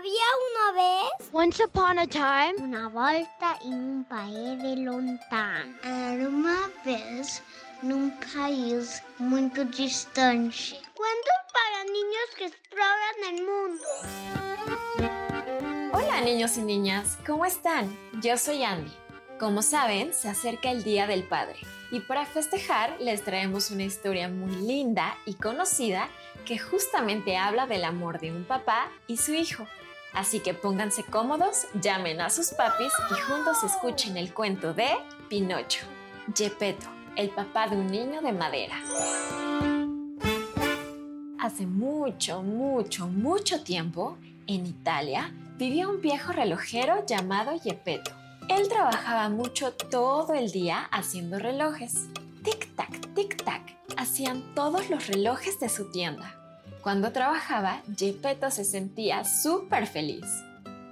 Había una vez Once upon a time, una volta en un país de lontano. Era uma vez num país muito distante. Cuentos para niños que exploran el mundo. Hola niños y niñas, ¿cómo están? Yo soy Andy. Como saben, se acerca el Día del Padre y para festejar les traemos una historia muy linda y conocida que justamente habla del amor de un papá y su hijo. Así que pónganse cómodos, llamen a sus papis y juntos escuchen el cuento de Pinocho, Gepetto, el papá de un niño de madera. Hace mucho, mucho, mucho tiempo, en Italia, vivía un viejo relojero llamado Gepetto. Él trabajaba mucho todo el día haciendo relojes. Tic-tac, tic-tac, hacían todos los relojes de su tienda. Cuando trabajaba, Gepetto se sentía súper feliz.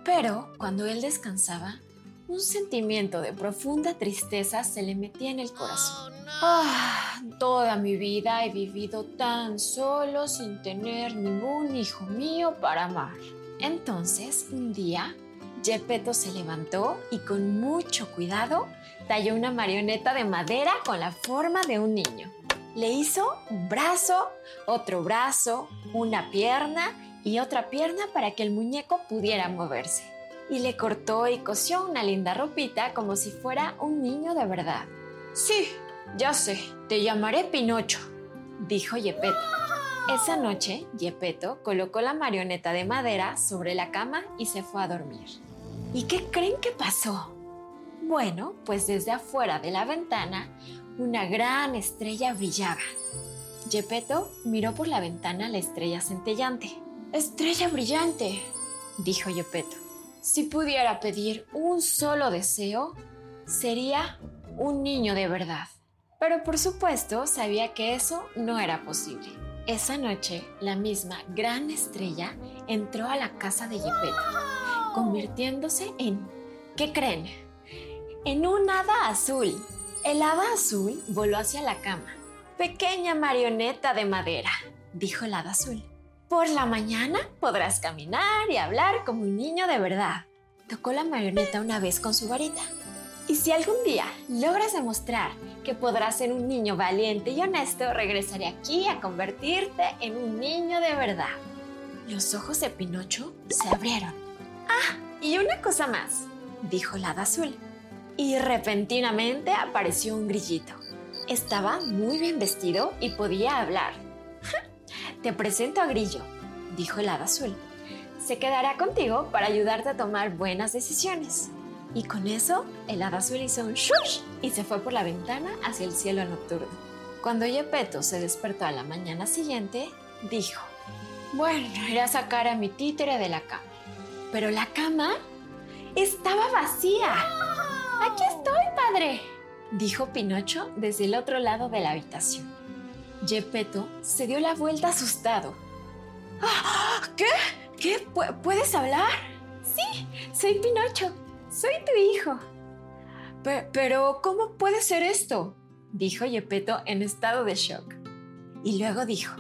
Pero cuando él descansaba, un sentimiento de profunda tristeza se le metía en el corazón. Ah, toda mi vida he vivido tan solo sin tener ningún hijo mío para amar. Entonces, un día, Gepetto se levantó y con mucho cuidado talló una marioneta de madera con la forma de un niño. Le hizo un brazo, otro brazo, una pierna y otra pierna para que el muñeco pudiera moverse. Y le cortó y cosió una linda ropita como si fuera un niño de verdad. Sí, ya sé, te llamaré Pinocho, dijo Gepetto. Esa noche, Gepetto colocó la marioneta de madera sobre la cama y se fue a dormir. ¿Y qué creen que pasó? Bueno, pues desde afuera de la ventana, una gran estrella brillaba. Gepetto miró por la ventana la estrella centellante. Estrella brillante, dijo Gepetto. Si pudiera pedir un solo deseo, sería un niño de verdad. Pero por supuesto sabía que eso no era posible. Esa noche, la misma gran estrella entró a la casa de Gepetto, convirtiéndose en, ¿qué creen? En un hada azul. El hada azul voló hacia la cama. Pequeña marioneta de madera, dijo el hada azul. Por la mañana podrás caminar y hablar como un niño de verdad. Tocó la marioneta una vez con su varita. Y si algún día logras demostrar que podrás ser un niño valiente y honesto, regresaré aquí a convertirte en un niño de verdad. Los ojos de Pinocho se abrieron. Ah, y una cosa más, dijo el hada azul. Y repentinamente apareció un grillito. Estaba muy bien vestido y podía hablar. Te presento a Grillo, dijo el hada azul. Se quedará contigo para ayudarte a tomar buenas decisiones. Y con eso, el hada azul hizo un shush y se fue por la ventana hacia el cielo nocturno. Cuando Gepetto se despertó a la mañana siguiente, dijo, bueno, iré a sacar a mi títere de la cama. Pero la cama estaba vacía. Padre, dijo Pinocho desde el otro lado de la habitación. Gepetto se dio la vuelta asustado. "Ah, ¿Qué? ¿Qué? ¿Pu- ¿Puedes hablar? Sí, soy Pinocho. Soy tu hijo. "Pe- pero, ¿cómo puede ser esto? Dijo Gepetto en estado de shock. Y luego dijo,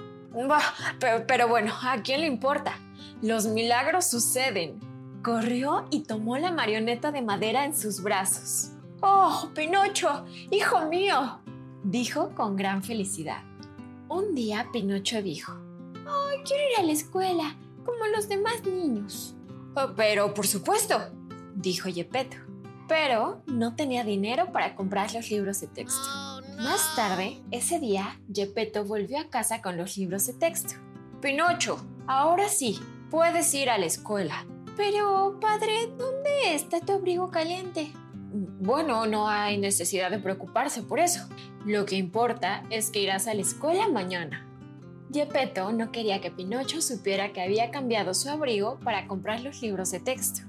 "Bah, pero, pero bueno, ¿a quién le importa? Los milagros suceden. Corrió y tomó la marioneta de madera en sus brazos. ¡Oh, Pinocho! ¡Hijo mío! dijo con gran felicidad. Un día Pinocho dijo, ¡Ay, quiero ir a la escuela, como los demás niños! "Oh, pero, por supuesto, dijo Gepetto. Pero no tenía dinero para comprar los libros de texto. Más tarde, ese día, Gepetto volvió a casa con los libros de texto. Pinocho, ahora sí, puedes ir a la escuela. Pero, padre, ¿dónde está tu abrigo caliente? Bueno, no hay necesidad de preocuparse por eso. Lo que importa es que irás a la escuela mañana. Gepetto no quería que Pinocho supiera que había cambiado su abrigo para comprar los libros de texto.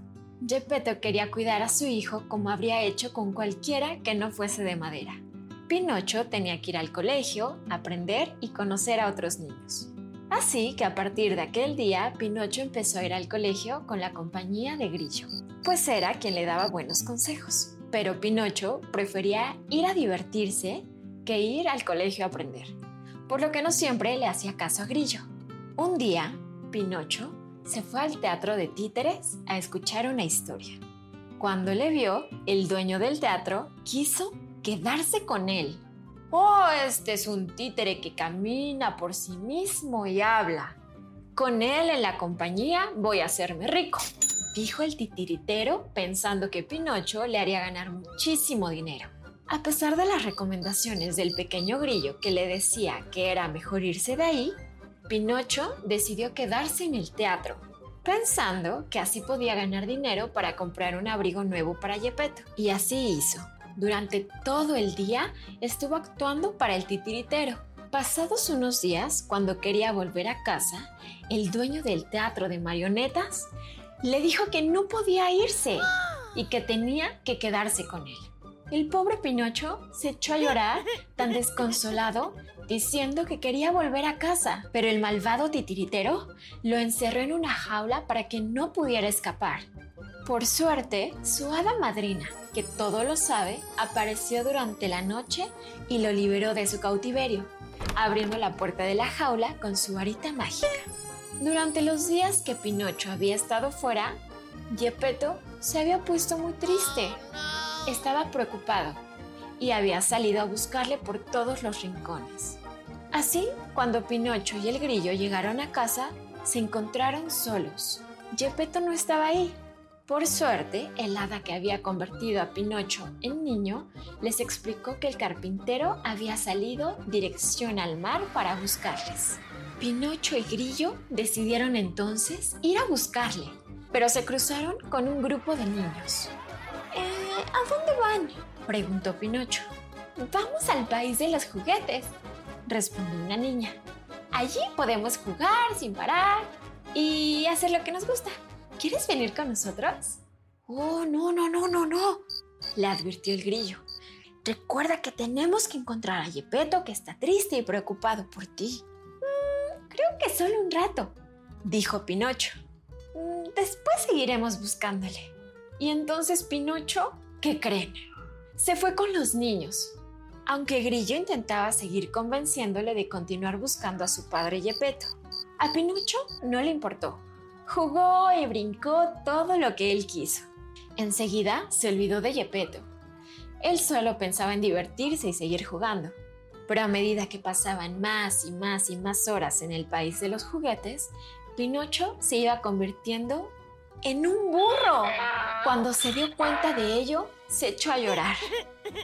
Gepetto quería cuidar a su hijo como habría hecho con cualquiera que no fuese de madera. Pinocho tenía que ir al colegio, aprender y conocer a otros niños. Así que a partir de aquel día, Pinocho empezó a ir al colegio con la compañía de Grillo, pues era quien le daba buenos consejos. Pero Pinocho prefería ir a divertirse que ir al colegio a aprender por lo que no siempre le hacía caso a Grillo. Un día, Pinocho se fue al teatro de títeres a escuchar una historia. Cuando le vio, el dueño del teatro quiso quedarse con él. Oh, este es un títere que camina por sí mismo y habla. Con él en la compañía voy a hacerme rico, dijo el titiritero pensando que Pinocho le haría ganar muchísimo dinero. A pesar de las recomendaciones del pequeño grillo que le decía que era mejor irse de ahí, Pinocho decidió quedarse en el teatro, pensando que así podía ganar dinero para comprar un abrigo nuevo para Gepetto. Y así hizo. Durante todo el día estuvo actuando para el titiritero. Pasados unos días, cuando quería volver a casa, el dueño del teatro de marionetas le dijo que no podía irse y que tenía que quedarse con él. El pobre Pinocho se echó a llorar, tan desconsolado, diciendo que quería volver a casa, pero el malvado titiritero lo encerró en una jaula para que no pudiera escapar. Por suerte, su hada madrina, que todo lo sabe, apareció durante la noche y lo liberó de su cautiverio, abriendo la puerta de la jaula con su varita mágica. Durante los días que Pinocho había estado fuera, Gepetto se había puesto muy triste estaba preocupado y había salido a buscarle por todos los rincones. Así, cuando Pinocho y el grillo llegaron a casa, se encontraron solos. Gepetto no estaba ahí. Por suerte, el hada que había convertido a Pinocho en niño les explicó que el carpintero había salido dirección al mar para buscarles. Pinocho y Grillo decidieron entonces ir a buscarle, pero se cruzaron con un grupo de niños. ¿A dónde van? preguntó Pinocho. Vamos al país de los juguetes, respondió una niña. Allí podemos jugar sin parar y hacer lo que nos gusta. ¿Quieres venir con nosotros? Oh, no, no, no, no, no, le advirtió el grillo. Recuerda que tenemos que encontrar a Yepeto que está triste y preocupado por ti. Mm, creo que solo un rato, dijo Pinocho. Mm, después seguiremos buscándole. Y entonces Pinocho ¿Qué creen? Se fue con los niños, aunque Grillo intentaba seguir convenciéndole de continuar buscando a su padre Yepeto. A Pinocho no le importó. Jugó y brincó todo lo que él quiso. Enseguida se olvidó de Yepeto. Él solo pensaba en divertirse y seguir jugando. Pero a medida que pasaban más y más y más horas en el país de los juguetes, Pinocho se iba convirtiendo en un burro. Cuando se dio cuenta de ello, se echó a llorar.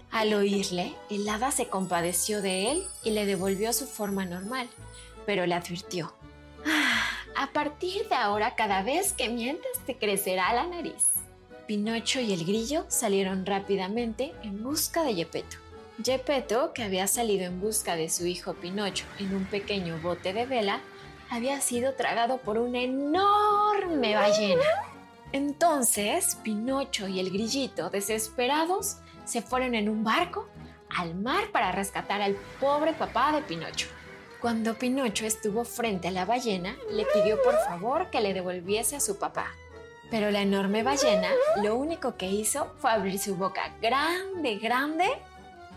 Al oírle, el hada se compadeció de él y le devolvió su forma normal, pero le advirtió. A partir de ahora, cada vez que mientas, te crecerá la nariz. Pinocho y el grillo salieron rápidamente en busca de Gepetto. Gepetto, que había salido en busca de su hijo Pinocho en un pequeño bote de vela, había sido tragado por una enorme ballena. Entonces, Pinocho y el grillito, desesperados, se fueron en un barco al mar para rescatar al pobre papá de Pinocho. Cuando Pinocho estuvo frente a la ballena, le pidió por favor que le devolviese a su papá. Pero la enorme ballena lo único que hizo fue abrir su boca grande, grande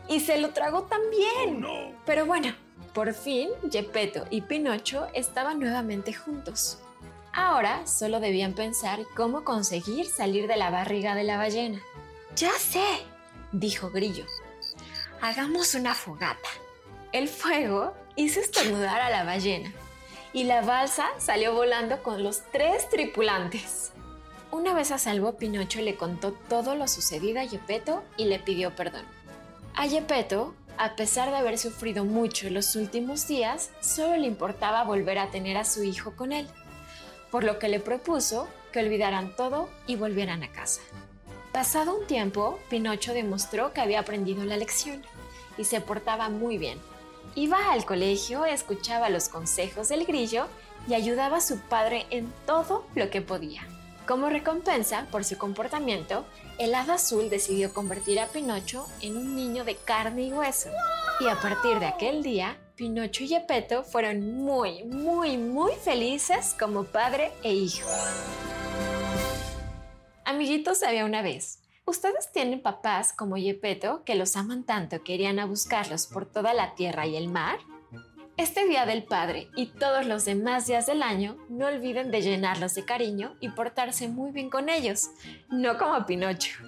y se lo tragó también. Oh, Pero bueno, por fin, Gepetto y Pinocho estaban nuevamente juntos. Ahora solo debían pensar cómo conseguir salir de la barriga de la ballena. Ya sé, dijo Grillo. Hagamos una fogata. El fuego hizo estornudar a la ballena y la balsa salió volando con los tres tripulantes. Una vez a salvo, Pinocho le contó todo lo sucedido a Gepetto y le pidió perdón. A Gepetto a pesar de haber sufrido mucho en los últimos días, solo le importaba volver a tener a su hijo con él, por lo que le propuso que olvidaran todo y volvieran a casa. Pasado un tiempo, Pinocho demostró que había aprendido la lección y se portaba muy bien. Iba al colegio, escuchaba los consejos del grillo y ayudaba a su padre en todo lo que podía. Como recompensa por su comportamiento, el hada azul decidió convertir a Pinocho en un niño de carne y hueso. Y a partir de aquel día, Pinocho y Gepetto fueron muy, muy, muy felices como padre e hijo. Amiguitos, había una vez. ¿Ustedes tienen papás como Gepetto que los aman tanto que irían a buscarlos por toda la tierra y el mar? Este Día del Padre y todos los demás días del año, no olviden de llenarlos de cariño y portarse muy bien con ellos, no como Pinocho.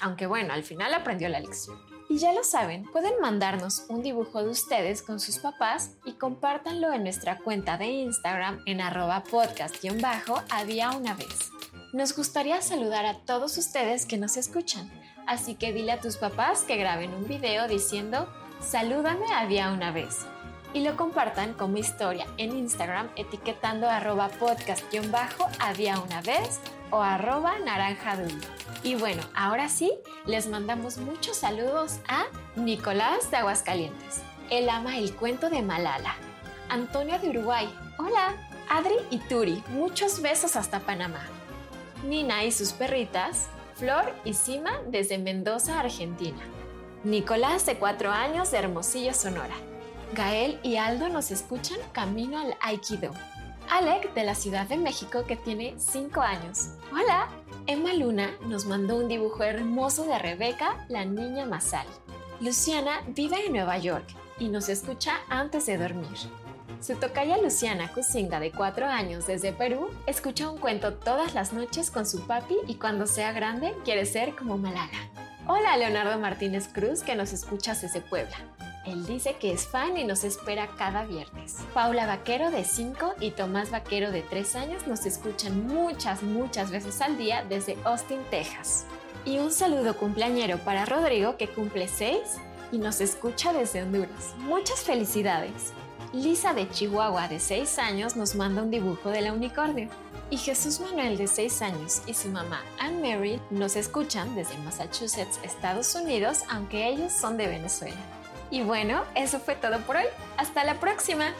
Aunque bueno, al final aprendió la lección. Y ya lo saben, pueden mandarnos un dibujo de ustedes con sus papás y compártanlo en nuestra cuenta de Instagram en arroba podcast-había una vez. Nos gustaría saludar a todos ustedes que nos escuchan, así que dile a tus papás que graben un video diciendo Salúdame había una vez y lo compartan como historia en Instagram etiquetando arroba podcast-había una vez o arroba naranja Y bueno, ahora sí, les mandamos muchos saludos a Nicolás de Aguascalientes. Él ama el cuento de Malala. Antonio de Uruguay. Hola. Adri y Turi. Muchos besos hasta Panamá. Nina y sus perritas. Flor y Sima desde Mendoza, Argentina. Nicolás de 4 años de Hermosillo, Sonora. Gael y Aldo nos escuchan camino al Aikido. Alec de la Ciudad de México que tiene 5 años. Hola. Emma Luna nos mandó un dibujo hermoso de Rebeca, la niña Masal. Luciana vive en Nueva York y nos escucha antes de dormir. Su tocaya Luciana Cusinga, de 4 años desde Perú, escucha un cuento todas las noches con su papi y cuando sea grande quiere ser como Malala. Hola Leonardo Martínez Cruz que nos escucha desde Puebla. Él dice que es fan y nos espera cada viernes. Paula Vaquero de 5 y Tomás Vaquero de 3 años nos escuchan muchas, muchas veces al día desde Austin, Texas. Y un saludo cumpleañero para Rodrigo que cumple 6 y nos escucha desde Honduras. Muchas felicidades. Lisa de Chihuahua de 6 años nos manda un dibujo de la unicornio. Y Jesús Manuel de 6 años y su mamá Anne Mary nos escuchan desde Massachusetts, Estados Unidos, aunque ellos son de Venezuela. Y bueno, eso fue todo por hoy. Hasta la próxima.